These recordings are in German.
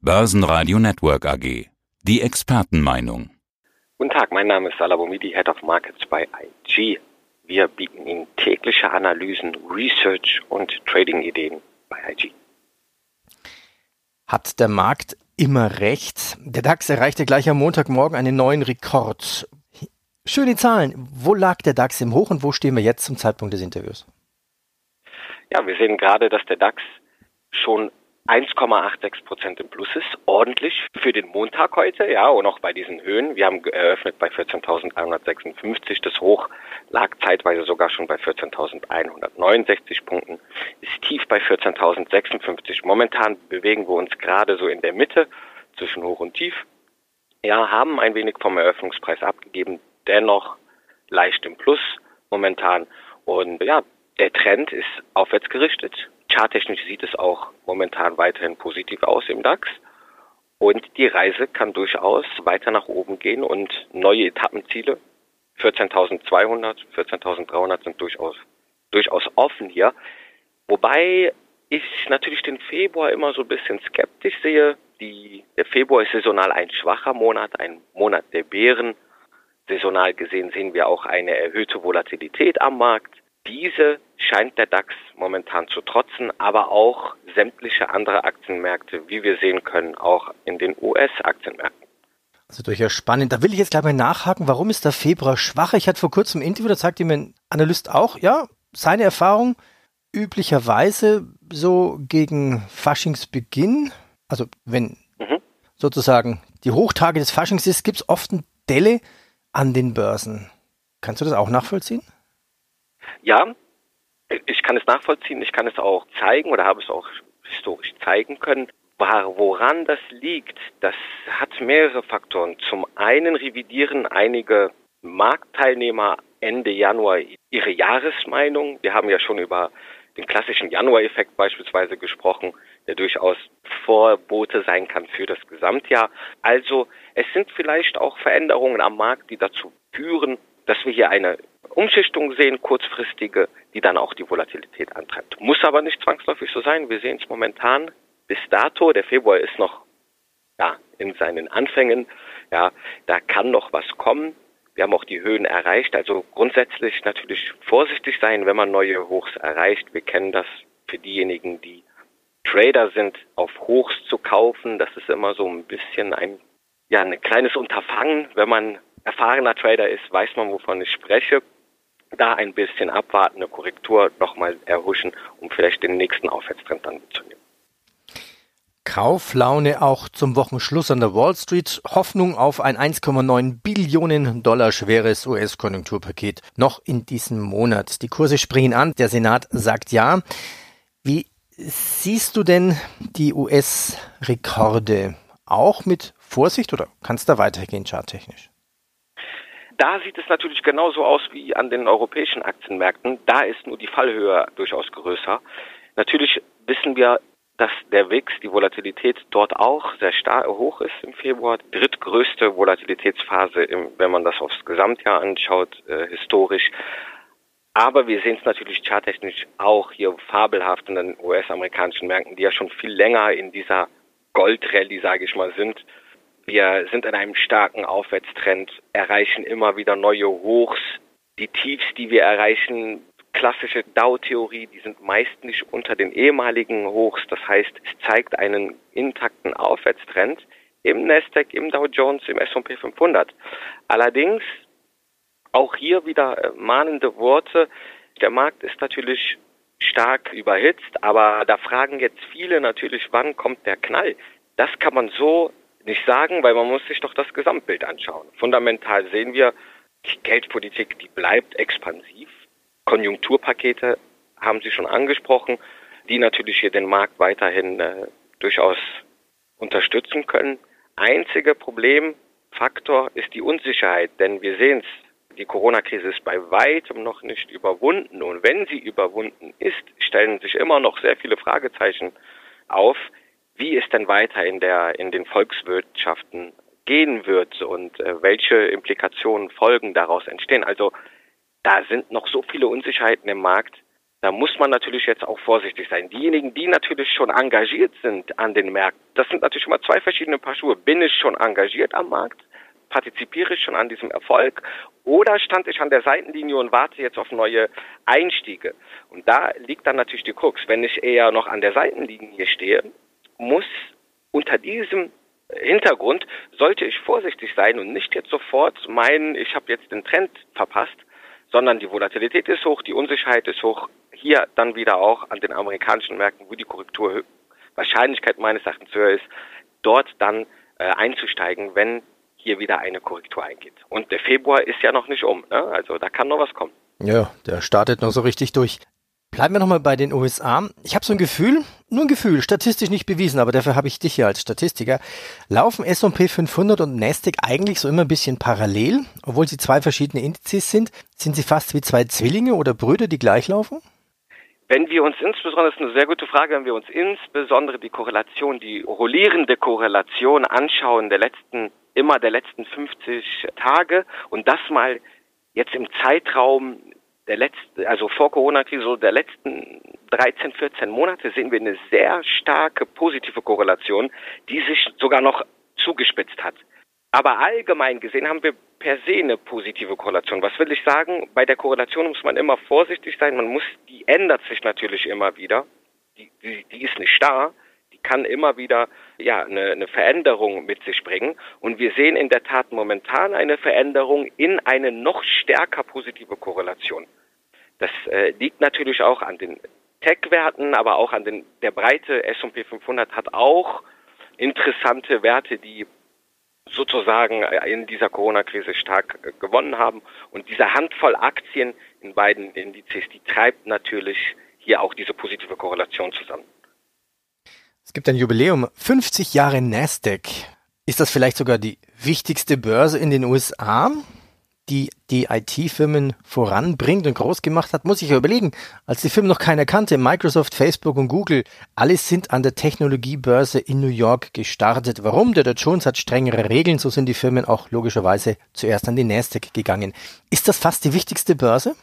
Börsenradio Network AG. Die Expertenmeinung. Guten Tag, mein Name ist Salabomidi, Head of Markets bei IG. Wir bieten Ihnen tägliche Analysen, Research und Trading-Ideen bei IG. Hat der Markt immer recht? Der DAX erreichte gleich am Montagmorgen einen neuen Rekord. Schöne Zahlen. Wo lag der DAX im Hoch und wo stehen wir jetzt zum Zeitpunkt des Interviews? Ja, wir sehen gerade, dass der DAX schon 1,86 Prozent im Plus ist, ordentlich für den Montag heute, ja, und auch bei diesen Höhen. Wir haben eröffnet bei 14.156, das Hoch lag zeitweise sogar schon bei 14.169 Punkten, ist tief bei 14.056. Momentan bewegen wir uns gerade so in der Mitte zwischen Hoch und Tief. Ja, haben ein wenig vom Eröffnungspreis abgegeben, dennoch leicht im Plus momentan. Und ja, der Trend ist aufwärts gerichtet. Charttechnisch sieht es auch momentan weiterhin positiv aus im DAX. Und die Reise kann durchaus weiter nach oben gehen und neue Etappenziele, 14.200, 14.300 sind durchaus, durchaus offen hier. Wobei ich natürlich den Februar immer so ein bisschen skeptisch sehe. Die, der Februar ist saisonal ein schwacher Monat, ein Monat der Bären. Saisonal gesehen sehen wir auch eine erhöhte Volatilität am Markt. Diese scheint der DAX momentan zu trotzen, aber auch sämtliche andere Aktienmärkte, wie wir sehen können, auch in den US-Aktienmärkten. Also durchaus spannend. Da will ich jetzt gleich mal nachhaken, warum ist der Februar schwach? Ich hatte vor kurzem ein Interview, da sagte mir ein Analyst auch, ja, seine Erfahrung üblicherweise so gegen Faschingsbeginn, also wenn mhm. sozusagen die Hochtage des Faschings ist, gibt es oft eine Delle an den Börsen. Kannst du das auch nachvollziehen? Ja, ich kann es nachvollziehen, ich kann es auch zeigen oder habe es auch historisch zeigen können. Woran das liegt, das hat mehrere Faktoren. Zum einen revidieren einige Marktteilnehmer Ende Januar ihre Jahresmeinung. Wir haben ja schon über den klassischen Januar-Effekt beispielsweise gesprochen, der durchaus Vorbote sein kann für das Gesamtjahr. Also es sind vielleicht auch Veränderungen am Markt, die dazu führen, dass wir hier eine Umschichtung sehen, kurzfristige, die dann auch die Volatilität antreibt. Muss aber nicht zwangsläufig so sein. Wir sehen es momentan bis dato. Der Februar ist noch ja, in seinen Anfängen. Ja, da kann noch was kommen. Wir haben auch die Höhen erreicht. Also grundsätzlich natürlich vorsichtig sein, wenn man neue Hochs erreicht. Wir kennen das für diejenigen, die Trader sind, auf Hochs zu kaufen. Das ist immer so ein bisschen ein, ja, ein kleines Unterfangen, wenn man erfahrener Trader ist, weiß man, wovon ich spreche. Da ein bisschen abwarten, eine Korrektur nochmal erhuschen, um vielleicht den nächsten Aufwärtstrend dann mitzunehmen. Kauflaune auch zum Wochenschluss an der Wall Street. Hoffnung auf ein 1,9 Billionen Dollar schweres US-Konjunkturpaket noch in diesem Monat. Die Kurse springen an. Der Senat sagt ja. Wie siehst du denn die US-Rekorde? Auch mit Vorsicht oder kann es da weitergehen charttechnisch? Da sieht es natürlich genauso aus wie an den europäischen Aktienmärkten. Da ist nur die Fallhöhe durchaus größer. Natürlich wissen wir, dass der WIX, die Volatilität dort auch sehr stark hoch ist im Februar. Drittgrößte Volatilitätsphase, im, wenn man das aufs Gesamtjahr anschaut, äh, historisch. Aber wir sehen es natürlich charttechnisch auch hier fabelhaft in den US-amerikanischen Märkten, die ja schon viel länger in dieser Goldrallye, sage ich mal, sind. Wir sind in einem starken Aufwärtstrend, erreichen immer wieder neue Hochs. Die Tiefs, die wir erreichen, klassische Dow-Theorie, die sind meist nicht unter den ehemaligen Hochs. Das heißt, es zeigt einen intakten Aufwärtstrend im Nasdaq, im Dow Jones, im S&P 500. Allerdings auch hier wieder äh, mahnende Worte. Der Markt ist natürlich stark überhitzt, aber da fragen jetzt viele natürlich, wann kommt der Knall? Das kann man so nicht sagen, weil man muss sich doch das Gesamtbild anschauen. Fundamental sehen wir, die Geldpolitik, die bleibt expansiv. Konjunkturpakete haben Sie schon angesprochen, die natürlich hier den Markt weiterhin äh, durchaus unterstützen können. Einziger Problemfaktor ist die Unsicherheit, denn wir sehen es, die Corona-Krise ist bei weitem noch nicht überwunden. Und wenn sie überwunden ist, stellen sich immer noch sehr viele Fragezeichen auf, wie es denn weiter in der in den Volkswirtschaften gehen wird und äh, welche Implikationen Folgen daraus entstehen. Also da sind noch so viele Unsicherheiten im Markt. Da muss man natürlich jetzt auch vorsichtig sein. Diejenigen, die natürlich schon engagiert sind an den Märkten, das sind natürlich immer zwei verschiedene Paar Schuhe. Bin ich schon engagiert am Markt? Partizipiere ich schon an diesem Erfolg? Oder stand ich an der Seitenlinie und warte jetzt auf neue Einstiege? Und da liegt dann natürlich die Krux. Wenn ich eher noch an der Seitenlinie stehe, muss unter diesem Hintergrund sollte ich vorsichtig sein und nicht jetzt sofort meinen, ich habe jetzt den Trend verpasst, sondern die Volatilität ist hoch, die Unsicherheit ist hoch. Hier dann wieder auch an den amerikanischen Märkten, wo die Korrektur Wahrscheinlichkeit meines Erachtens höher ist, dort dann äh, einzusteigen, wenn hier wieder eine Korrektur eingeht. Und der Februar ist ja noch nicht um, ne? also da kann noch was kommen. Ja, der startet noch so richtig durch. Bleiben wir nochmal bei den USA. Ich habe so ein Gefühl, nur ein Gefühl, statistisch nicht bewiesen, aber dafür habe ich dich hier als Statistiker. Laufen S&P 500 und Nasdaq eigentlich so immer ein bisschen parallel, obwohl sie zwei verschiedene Indizes sind? Sind sie fast wie zwei Zwillinge oder Brüder, die gleich laufen? Wenn wir uns insbesondere, das ist eine sehr gute Frage, wenn wir uns insbesondere die Korrelation, die rollierende Korrelation anschauen der letzten, immer der letzten 50 Tage und das mal jetzt im Zeitraum der letzten, also vor Corona-Krise, so der letzten 13, 14 Monate sehen wir eine sehr starke positive Korrelation, die sich sogar noch zugespitzt hat. Aber allgemein gesehen haben wir per se eine positive Korrelation. Was will ich sagen? Bei der Korrelation muss man immer vorsichtig sein. Man muss, die ändert sich natürlich immer wieder. Die, die, die ist nicht starr. Die kann immer wieder ja eine, eine Veränderung mit sich bringen. Und wir sehen in der Tat momentan eine Veränderung in eine noch stärker positive Korrelation. Das äh, liegt natürlich auch an den Tech-Werten, aber auch an den, der breite S&P 500 hat auch interessante Werte, die sozusagen äh, in dieser Corona-Krise stark äh, gewonnen haben. Und diese Handvoll Aktien in beiden Indizes, die treibt natürlich hier auch diese positive Korrelation zusammen. Es gibt ein Jubiläum, 50 Jahre Nasdaq. Ist das vielleicht sogar die wichtigste Börse in den USA? Die die IT-Firmen voranbringt und groß gemacht hat, muss ich ja überlegen, als die Firmen noch keiner kannte, Microsoft, Facebook und Google, alles sind an der Technologiebörse in New York gestartet. Warum? Der Dow Jones hat strengere Regeln, so sind die Firmen auch logischerweise zuerst an die Nasdaq gegangen. Ist das fast die wichtigste Börse?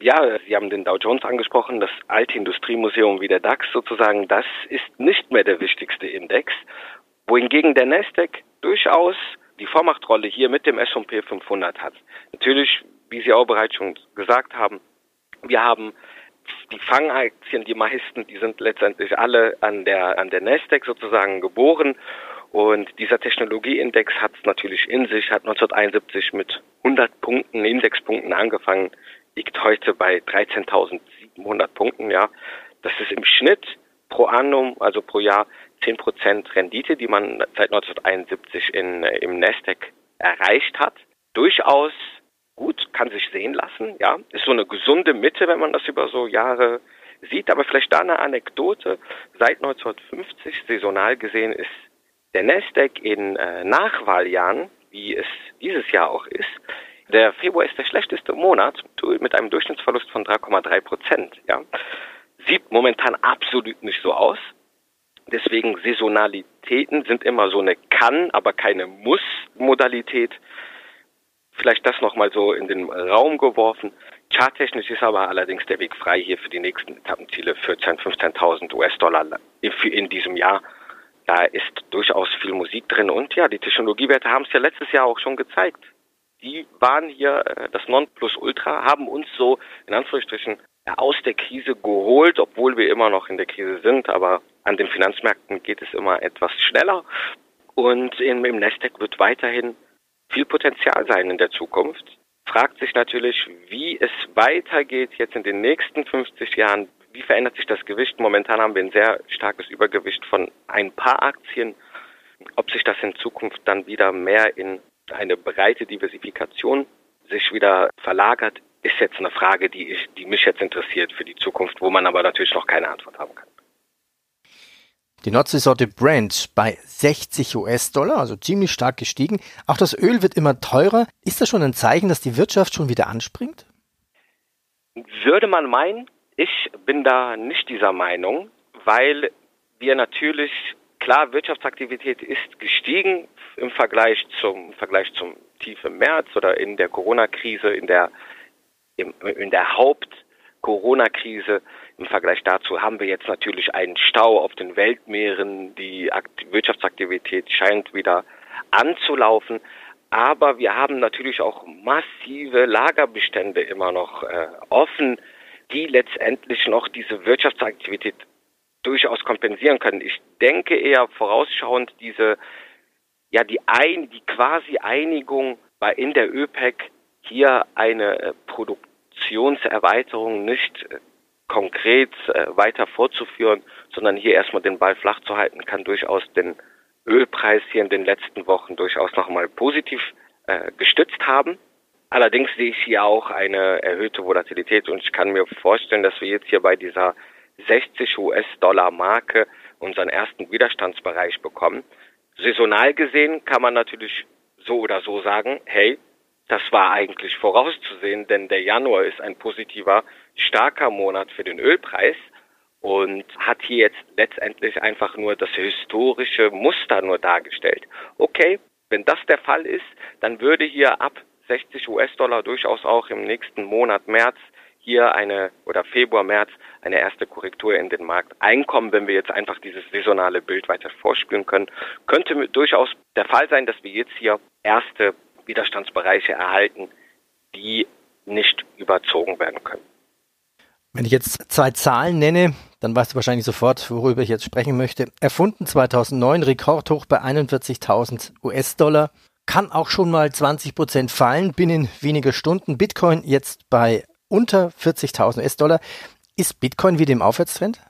Ja, Sie haben den Dow Jones angesprochen, das alte Industriemuseum wie der DAX sozusagen, das ist nicht mehr der wichtigste Index, wohingegen der Nasdaq durchaus die Vormachtrolle hier mit dem S&P 500 hat. Natürlich, wie Sie auch bereits schon gesagt haben, wir haben die Fangaktien, die meisten, die sind letztendlich alle an der, an der Nasdaq sozusagen geboren. Und dieser Technologieindex hat es natürlich in sich, hat 1971 mit 100 Punkten, Indexpunkten angefangen, liegt heute bei 13.700 Punkten, ja. Das ist im Schnitt pro annum, also pro Jahr 10% Rendite, die man seit 1971 in, äh, im Nasdaq erreicht hat. Durchaus gut, kann sich sehen lassen, ja. Ist so eine gesunde Mitte, wenn man das über so Jahre sieht. Aber vielleicht da eine Anekdote. Seit 1950 saisonal gesehen ist der Nasdaq in äh, Nachwahljahren, wie es dieses Jahr auch ist, der Februar ist der schlechteste Monat mit einem Durchschnittsverlust von 3,3 Prozent. Ja. Sieht momentan absolut nicht so aus. Deswegen Saisonalitäten sind immer so eine Kann, aber keine Muss-Modalität. Vielleicht das nochmal so in den Raum geworfen. Charttechnisch ist aber allerdings der Weg frei hier für die nächsten Etappenziele 14.000, 15.000 US-Dollar in diesem Jahr. Da ist durchaus viel Musik drin und ja, die Technologiewerte haben es ja letztes Jahr auch schon gezeigt. Die waren hier äh, das Nonplusultra, haben uns so in Anführungsstrichen aus der Krise geholt, obwohl wir immer noch in der Krise sind, aber an den Finanzmärkten geht es immer etwas schneller und im, im Nasdaq wird weiterhin viel Potenzial sein in der Zukunft. Fragt sich natürlich, wie es weitergeht jetzt in den nächsten 50 Jahren. Wie verändert sich das Gewicht? Momentan haben wir ein sehr starkes Übergewicht von ein paar Aktien. Ob sich das in Zukunft dann wieder mehr in eine breite Diversifikation sich wieder verlagert, ist jetzt eine Frage, die, ich, die mich jetzt interessiert für die Zukunft, wo man aber natürlich noch keine Antwort haben kann. Die Nordseesorte Brent bei 60 US-Dollar, also ziemlich stark gestiegen. Auch das Öl wird immer teurer. Ist das schon ein Zeichen, dass die Wirtschaft schon wieder anspringt? Würde man meinen, ich bin da nicht dieser Meinung, weil wir natürlich, klar, Wirtschaftsaktivität ist gestiegen im Vergleich zum, im Vergleich zum Tief im März oder in der Corona-Krise, in der, in der Haupt- Corona-Krise. Im Vergleich dazu haben wir jetzt natürlich einen Stau auf den Weltmeeren. Die Wirtschaftsaktivität scheint wieder anzulaufen. Aber wir haben natürlich auch massive Lagerbestände immer noch äh, offen, die letztendlich noch diese Wirtschaftsaktivität durchaus kompensieren können. Ich denke eher vorausschauend diese, ja, die ein, die quasi Einigung bei in der ÖPEC hier eine äh, Produktionserweiterung nicht äh, konkret äh, weiter fortzuführen, sondern hier erstmal den Ball flach zu halten, kann durchaus den Ölpreis hier in den letzten Wochen durchaus nochmal positiv äh, gestützt haben. Allerdings sehe ich hier auch eine erhöhte Volatilität und ich kann mir vorstellen, dass wir jetzt hier bei dieser 60 US-Dollar Marke unseren ersten Widerstandsbereich bekommen. Saisonal gesehen kann man natürlich so oder so sagen, hey, das war eigentlich vorauszusehen, denn der Januar ist ein positiver, starker Monat für den Ölpreis und hat hier jetzt letztendlich einfach nur das historische Muster nur dargestellt. Okay, wenn das der Fall ist, dann würde hier ab 60 US-Dollar durchaus auch im nächsten Monat März hier eine oder Februar, März eine erste Korrektur in den Markt einkommen, wenn wir jetzt einfach dieses saisonale Bild weiter vorspüren können. Könnte durchaus der Fall sein, dass wir jetzt hier erste Widerstandsbereiche erhalten, die nicht überzogen werden können. Wenn ich jetzt zwei Zahlen nenne, dann weißt du wahrscheinlich sofort, worüber ich jetzt sprechen möchte. Erfunden 2009, Rekordhoch bei 41.000 US-Dollar. Kann auch schon mal 20 Prozent fallen binnen weniger Stunden. Bitcoin jetzt bei unter 40.000 US-Dollar. Ist Bitcoin wieder im Aufwärtstrend?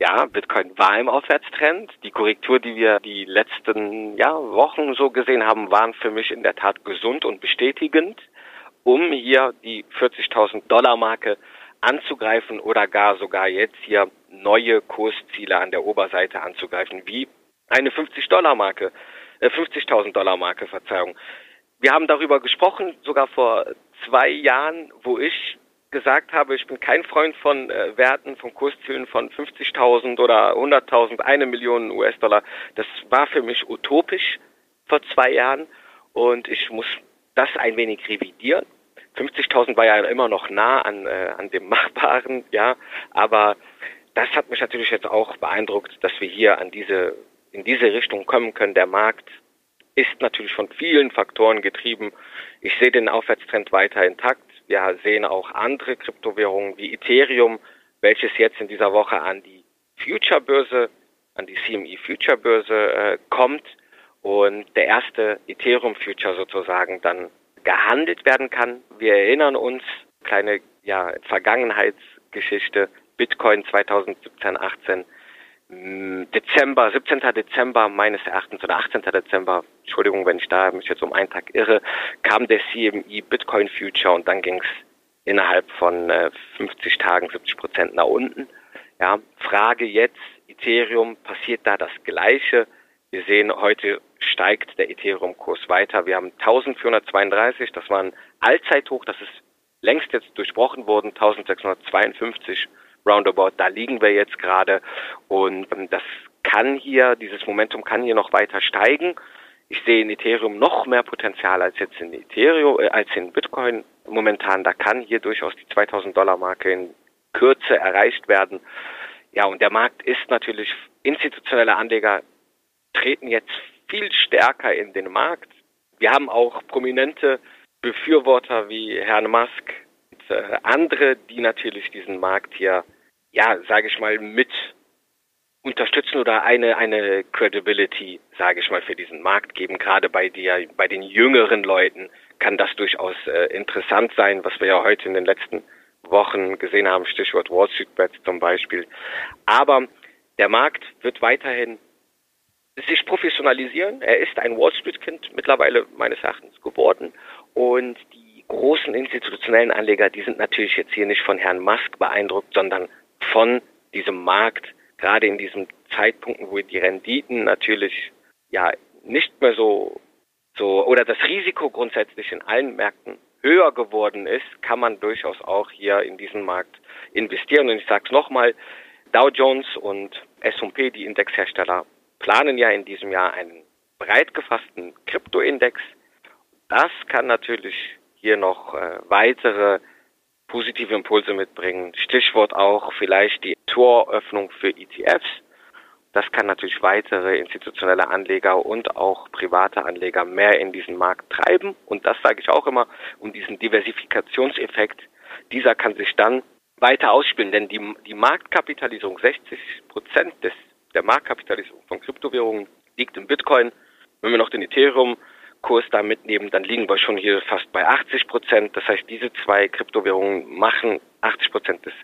Ja, Bitcoin war im Aufwärtstrend. Die Korrektur, die wir die letzten ja, Wochen so gesehen haben, waren für mich in der Tat gesund und bestätigend, um hier die 40.000 Dollar Marke anzugreifen oder gar sogar jetzt hier neue Kursziele an der Oberseite anzugreifen, wie eine 50 Dollar Marke, äh, 50.000 Dollar Marke, Verzeihung. Wir haben darüber gesprochen, sogar vor zwei Jahren, wo ich gesagt habe, ich bin kein Freund von äh, Werten, von Kurszielen von 50.000 oder 100.000, eine Million US-Dollar. Das war für mich utopisch vor zwei Jahren und ich muss das ein wenig revidieren. 50.000 war ja immer noch nah an, äh, an dem Machbaren, ja, aber das hat mich natürlich jetzt auch beeindruckt, dass wir hier an diese, in diese Richtung kommen können. Der Markt ist natürlich von vielen Faktoren getrieben. Ich sehe den Aufwärtstrend weiter intakt. Wir sehen auch andere Kryptowährungen wie Ethereum, welches jetzt in dieser Woche an die Future-Börse, an die CME Future-Börse äh, kommt und der erste Ethereum-Future sozusagen dann gehandelt werden kann. Wir erinnern uns, kleine ja, Vergangenheitsgeschichte, Bitcoin 2017, 18 Dezember, 17. Dezember meines Erachtens oder 18. Dezember, Entschuldigung, wenn ich da mich jetzt um einen Tag irre, kam der CME Bitcoin Future und dann ging es innerhalb von äh, 50 Tagen 70 Prozent nach unten. Ja, Frage jetzt, Ethereum, passiert da das Gleiche? Wir sehen, heute steigt der Ethereum-Kurs weiter. Wir haben 1432, das war ein Allzeithoch, das ist längst jetzt durchbrochen worden, 1652 roundabout, da liegen wir jetzt gerade und ähm, das kann hier, dieses Momentum kann hier noch weiter steigen. Ich sehe in Ethereum noch mehr Potenzial als jetzt in Ethereum, äh, als in Bitcoin momentan. Da kann hier durchaus die 2000 Dollar Marke in Kürze erreicht werden. Ja, und der Markt ist natürlich, institutionelle Anleger treten jetzt viel stärker in den Markt. Wir haben auch prominente Befürworter wie Herrn Musk und äh, andere, die natürlich diesen Markt hier ja, sage ich mal, mit unterstützen oder eine eine Credibility, sage ich mal, für diesen Markt geben. Gerade bei der bei den jüngeren Leuten kann das durchaus äh, interessant sein, was wir ja heute in den letzten Wochen gesehen haben, Stichwort Wall Street Bets zum Beispiel. Aber der Markt wird weiterhin sich professionalisieren. Er ist ein Wall Street Kind mittlerweile meines Erachtens geworden und die großen institutionellen Anleger, die sind natürlich jetzt hier nicht von Herrn Musk beeindruckt, sondern von diesem Markt, gerade in diesen Zeitpunkten, wo die Renditen natürlich ja nicht mehr so so oder das Risiko grundsätzlich in allen Märkten höher geworden ist, kann man durchaus auch hier in diesen Markt investieren. Und ich sage es nochmal, Dow Jones und S&P, die Indexhersteller, planen ja in diesem Jahr einen breit gefassten Kryptoindex. Das kann natürlich hier noch äh, weitere positive Impulse mitbringen. Stichwort auch vielleicht die Toröffnung für ETFs. Das kann natürlich weitere institutionelle Anleger und auch private Anleger mehr in diesen Markt treiben. Und das sage ich auch immer, um diesen Diversifikationseffekt, dieser kann sich dann weiter ausspielen, denn die, die Marktkapitalisierung, 60 Prozent des, der Marktkapitalisierung von Kryptowährungen liegt im Bitcoin. Wenn wir noch den Ethereum-Kurs da mitnehmen, dann liegen wir schon hier fast bei 80 Prozent. Das heißt, diese zwei Kryptowährungen machen 80 Prozent des,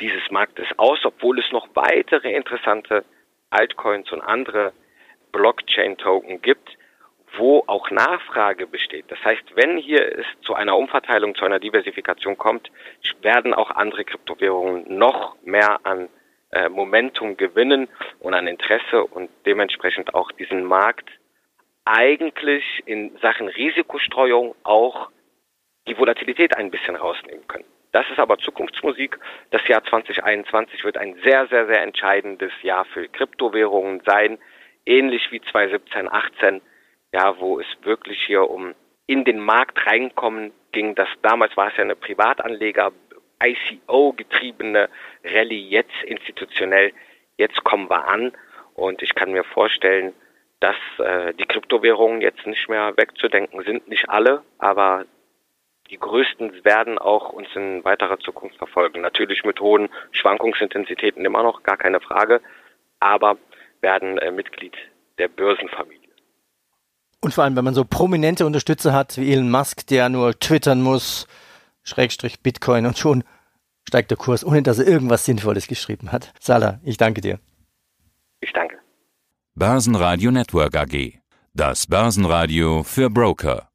dieses Marktes aus, obwohl es noch weitere interessante Altcoins und andere Blockchain-Token gibt, wo auch Nachfrage besteht. Das heißt, wenn hier es zu einer Umverteilung, zu einer Diversifikation kommt, werden auch andere Kryptowährungen noch mehr an äh, Momentum gewinnen und an Interesse und dementsprechend auch diesen Markt eigentlich in Sachen Risikostreuung auch die Volatilität ein bisschen rausnehmen können. Das ist aber Zukunftsmusik. Das Jahr 2021 wird ein sehr, sehr, sehr entscheidendes Jahr für Kryptowährungen sein, ähnlich wie 2017, 18, ja, wo es wirklich hier um in den Markt reinkommen ging. Das damals war es ja eine Privatanleger ICO getriebene Rallye, jetzt institutionell. Jetzt kommen wir an und ich kann mir vorstellen, dass äh, die Kryptowährungen jetzt nicht mehr wegzudenken sind, nicht alle, aber die größten werden auch uns in weiterer Zukunft verfolgen. Natürlich mit hohen Schwankungsintensitäten immer noch, gar keine Frage, aber werden äh, Mitglied der Börsenfamilie. Und vor allem, wenn man so prominente Unterstützer hat wie Elon Musk, der nur twittern muss, Schrägstrich Bitcoin und schon steigt der Kurs, ohne dass er irgendwas Sinnvolles geschrieben hat. Salah, ich danke dir. Ich danke. Börsenradio Network AG. Das Börsenradio für Broker.